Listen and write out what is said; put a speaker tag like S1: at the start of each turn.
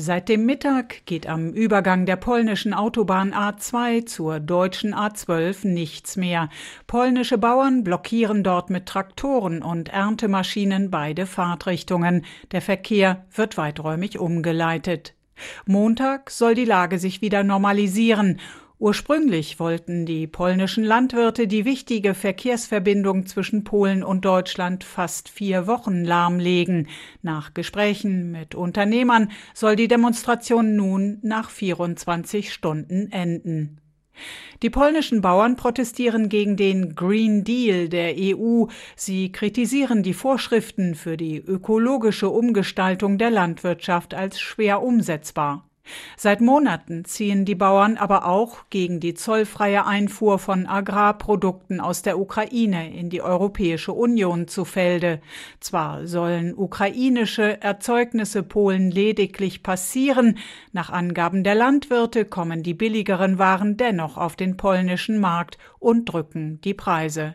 S1: Seit dem Mittag geht am Übergang der polnischen Autobahn A2 zur deutschen A12 nichts mehr. Polnische Bauern blockieren dort mit Traktoren und Erntemaschinen beide Fahrtrichtungen. Der Verkehr wird weiträumig umgeleitet. Montag soll die Lage sich wieder normalisieren Ursprünglich wollten die polnischen Landwirte die wichtige Verkehrsverbindung zwischen Polen und Deutschland fast vier Wochen lahmlegen. Nach Gesprächen mit Unternehmern soll die Demonstration nun nach 24 Stunden enden. Die polnischen Bauern protestieren gegen den Green Deal der EU. Sie kritisieren die Vorschriften für die ökologische Umgestaltung der Landwirtschaft als schwer umsetzbar. Seit Monaten ziehen die Bauern aber auch gegen die zollfreie Einfuhr von Agrarprodukten aus der Ukraine in die Europäische Union zu Felde. Zwar sollen ukrainische Erzeugnisse Polen lediglich passieren, nach Angaben der Landwirte kommen die billigeren Waren dennoch auf den polnischen Markt und drücken die Preise.